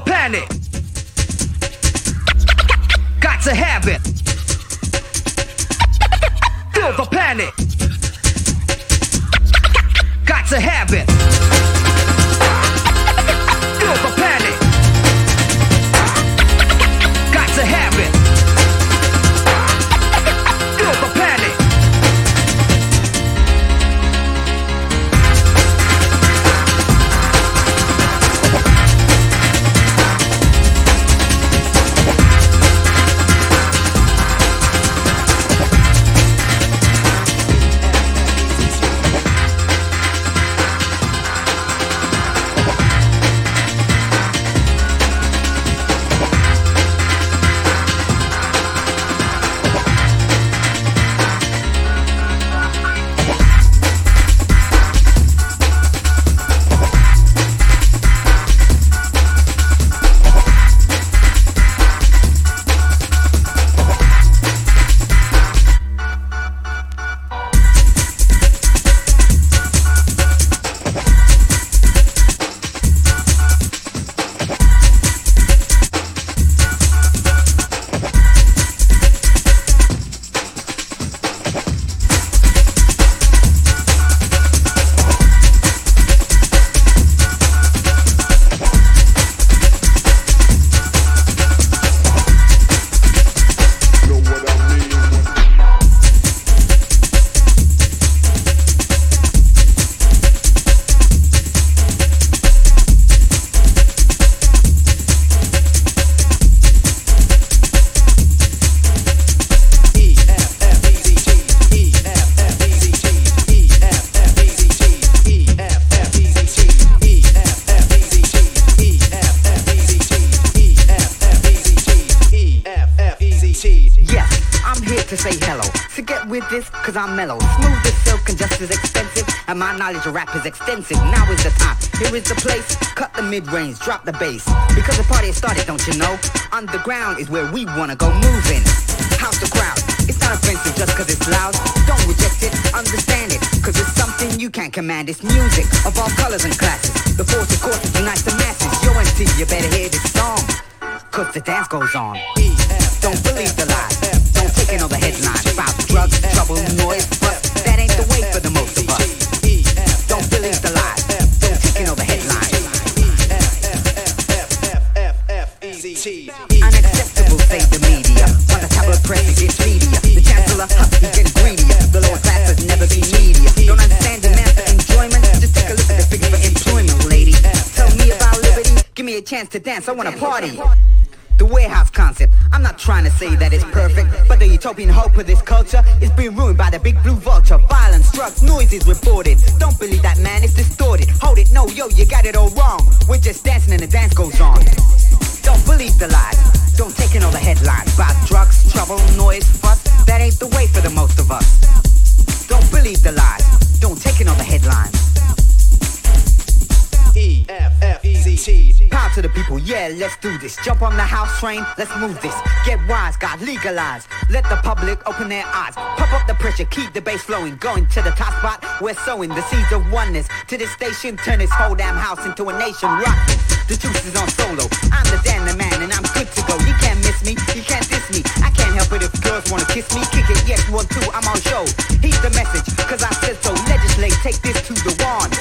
planet. Got to have it. Feel the panic. Got to have it. Knowledge of rap is extensive. Now is the time. Here is the place. Cut the mid-range, drop the bass. Because the party has started, don't you know? Underground is where we wanna go moving. House the crowd. It's not offensive just cause it's loud. Don't reject it, understand it. Cause it's something you can't command. It's music of all colors and classes. The force of course unites the masses. Yo MC, you better hear this song. Cause the dance goes on. Chance to dance. I wanna party. The warehouse concept. I'm not trying to say that it's perfect, but the utopian hope of this culture is being ruined by the big blue vulture. Violence, drugs, noises reported. Don't believe that, man, it's distorted. Hold it, no, yo, you got it all wrong. We're just dancing and the dance goes on. Don't believe the lies. Don't take in all the headlines about drugs, trouble, noise, fuss. That ain't the way for the most of us. Don't believe the lies. Don't take in all the headlines. E F to the people, yeah, let's do this. Jump on the house train, let's move this. Get wise, God, legalize. Let the public open their eyes. Pump up the pressure, keep the bass flowing. Going to the top spot, we're sowing the seeds of oneness. To this station, turn this whole damn house into a nation rocking. The juice is on solo. I'm the Dan the man, and I'm good to go. You can't miss me, you can't diss me. I can't help it if girls wanna kiss me. Kick it, yes, one, two, I'm on show. Heed the message, cause I said so. Legislate, take this to the wand.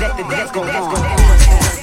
Let the dance go on.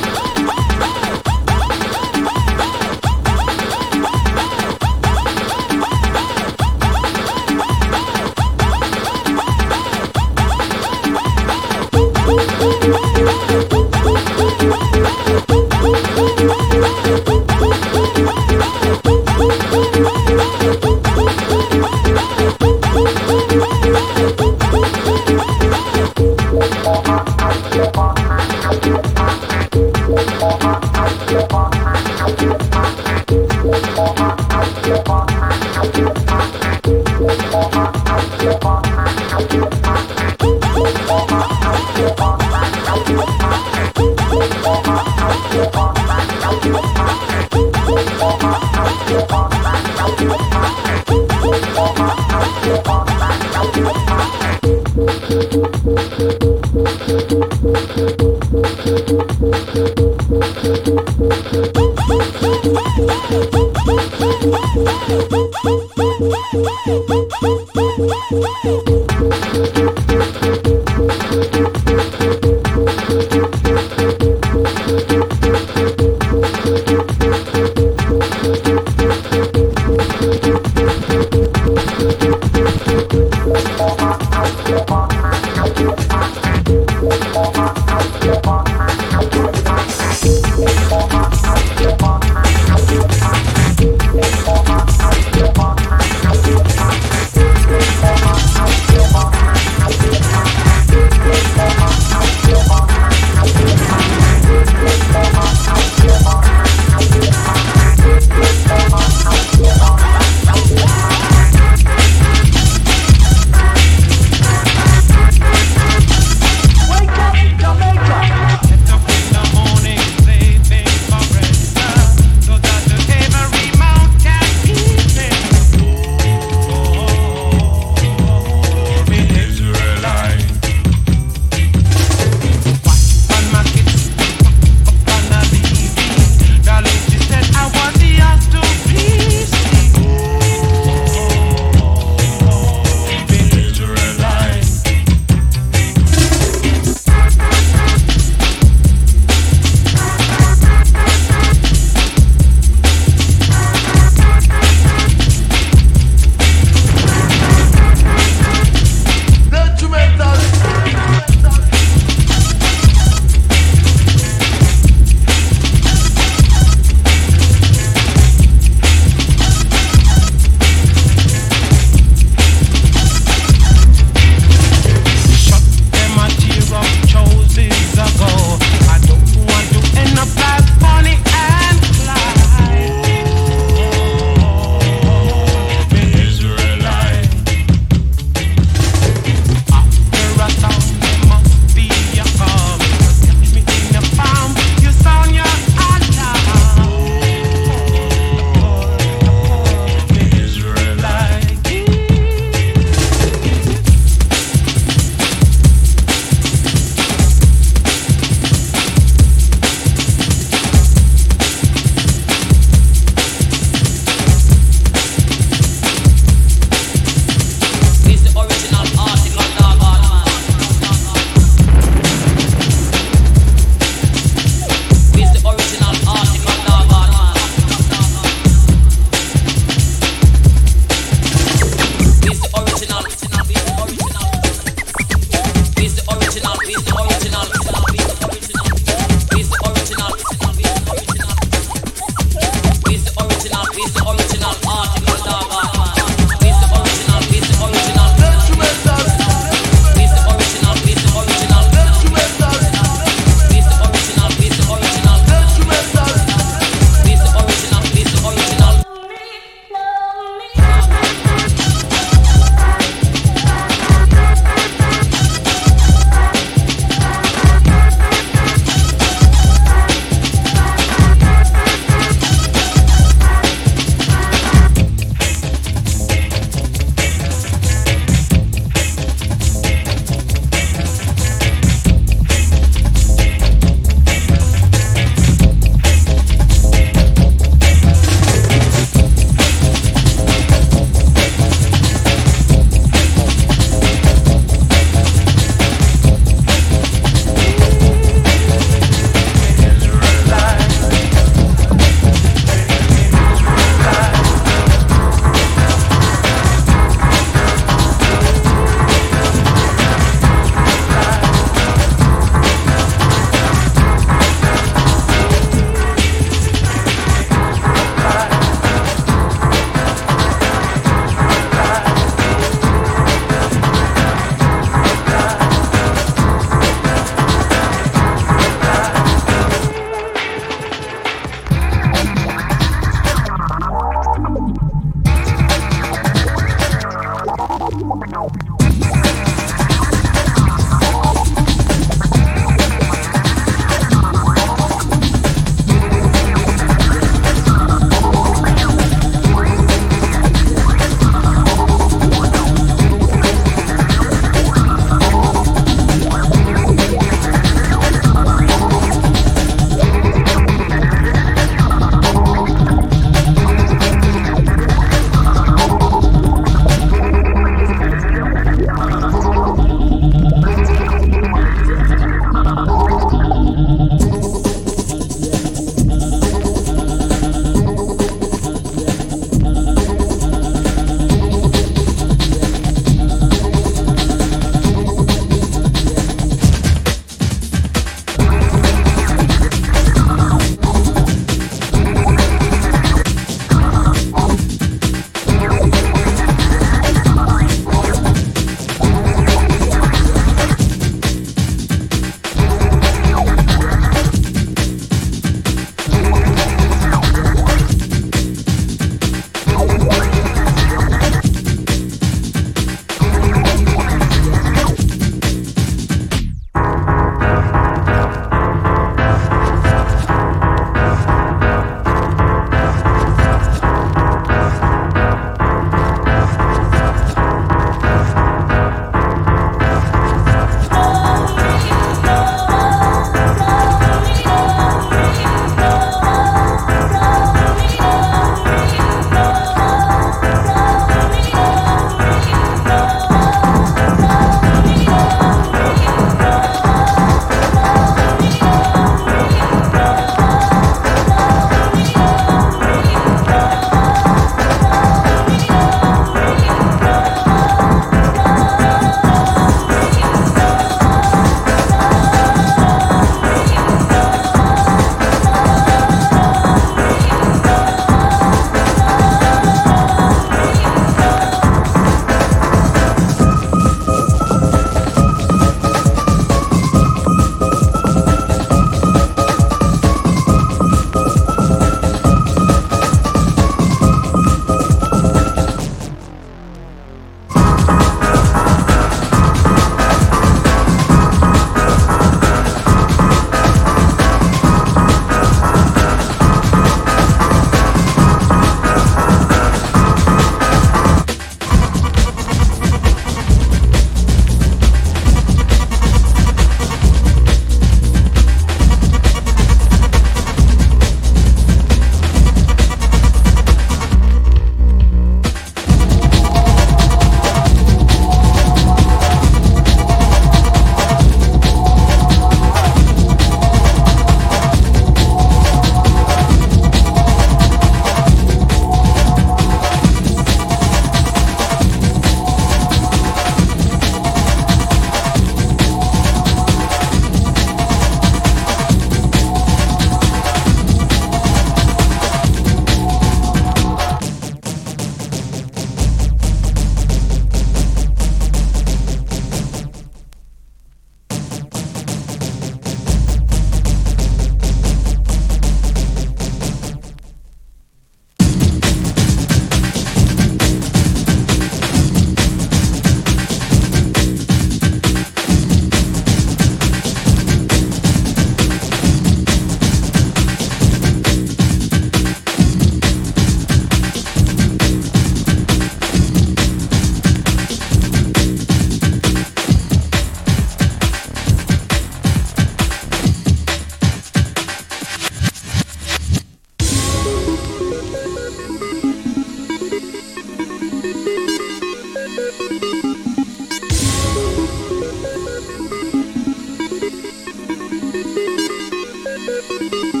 Música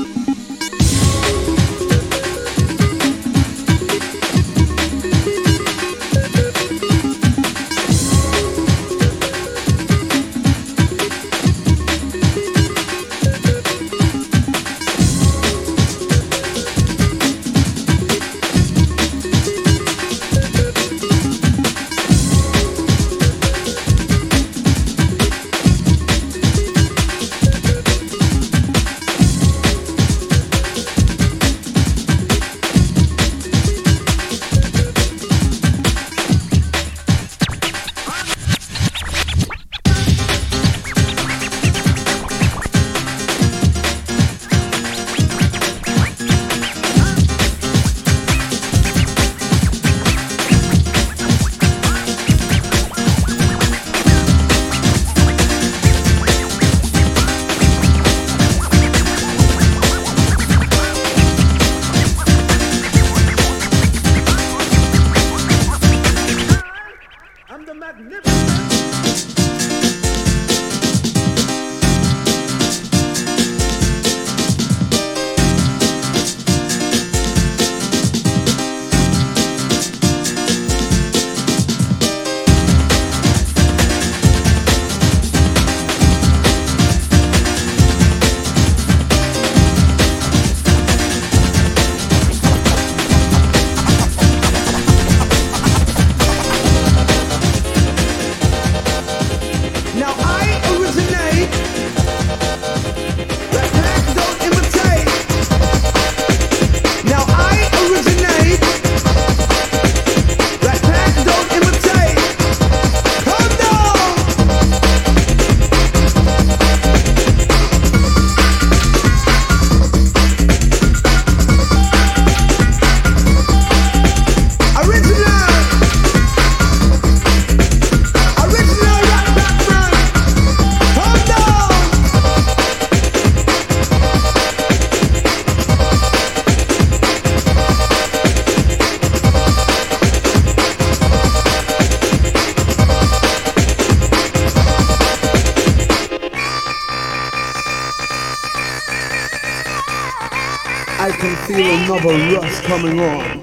The rust coming on.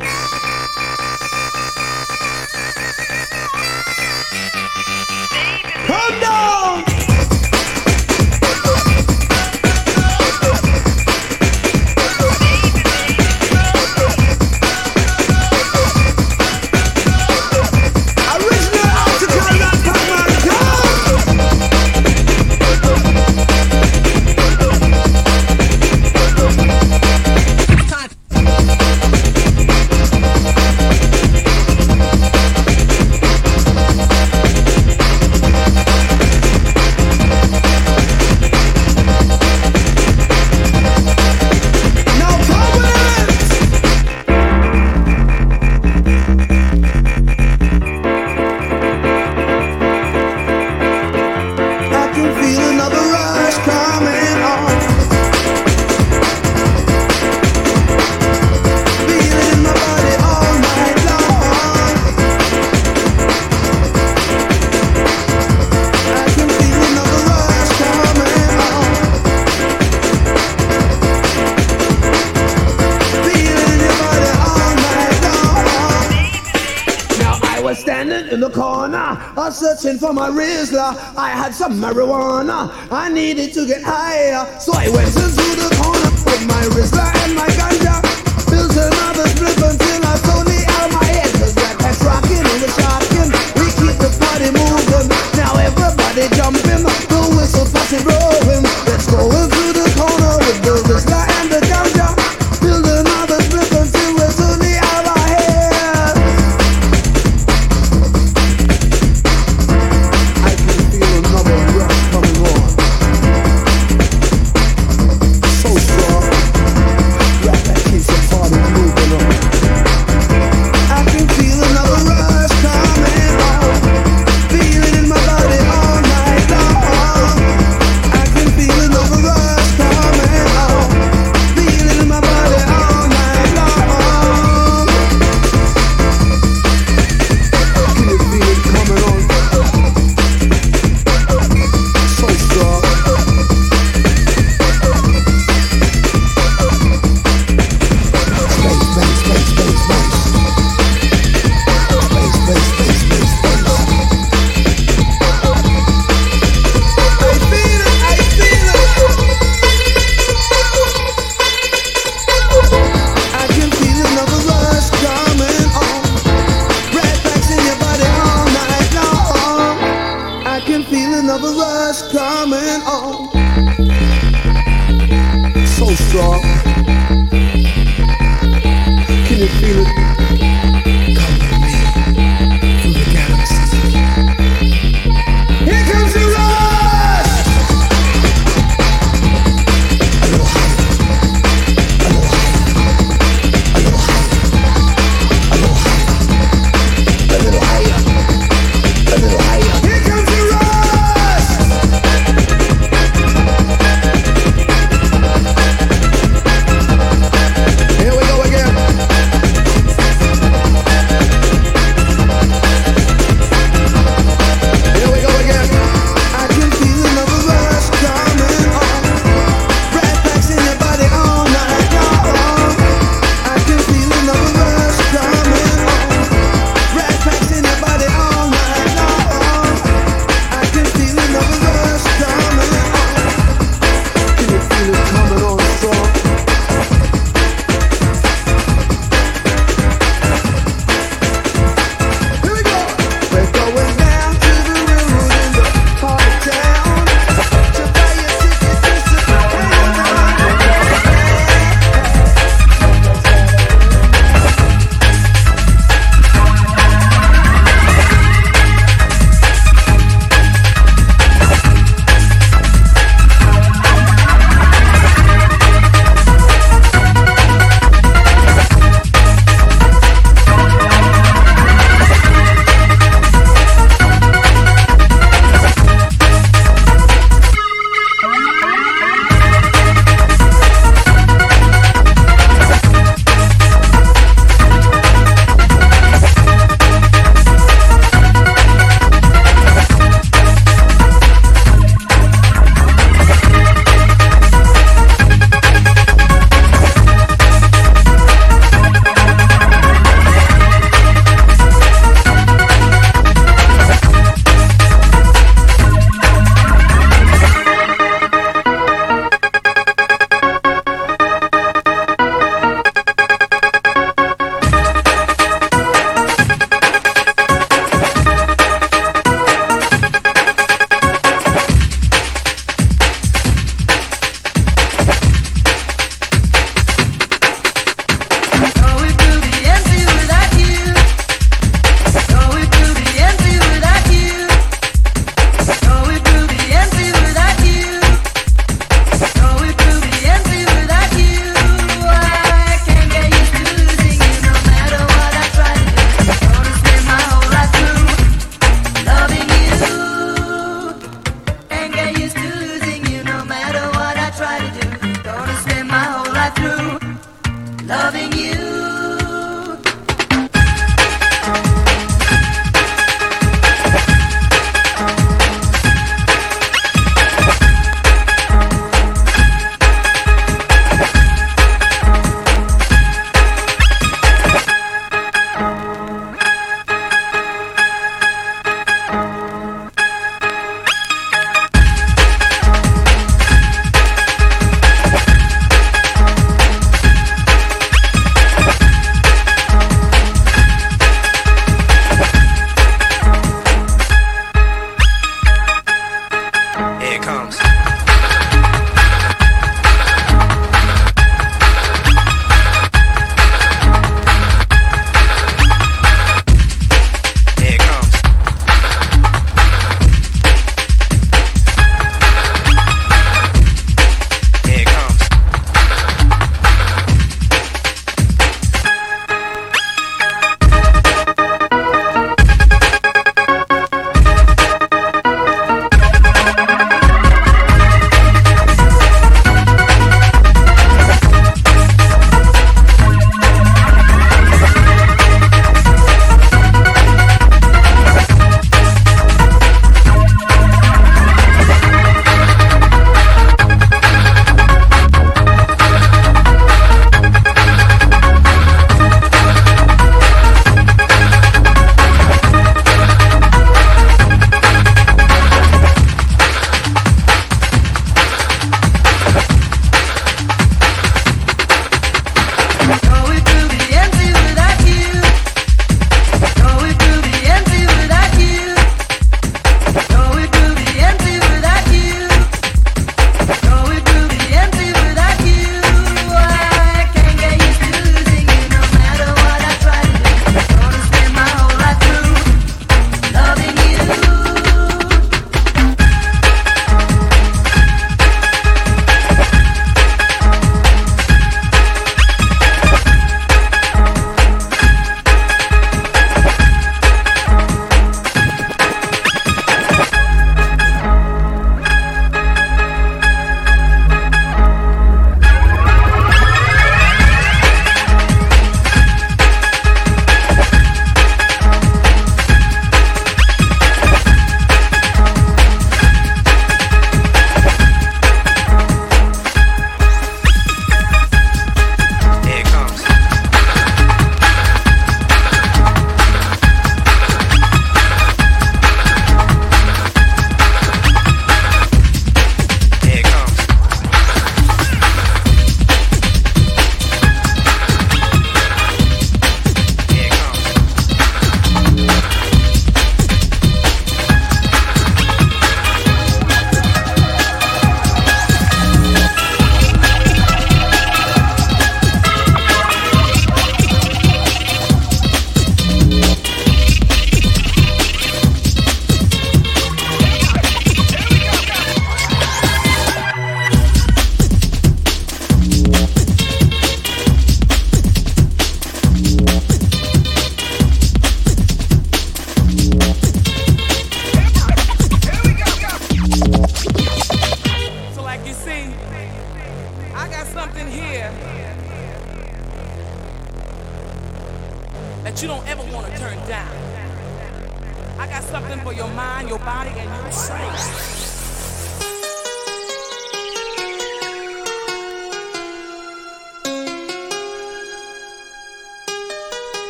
for my Rizla. I had some marijuana.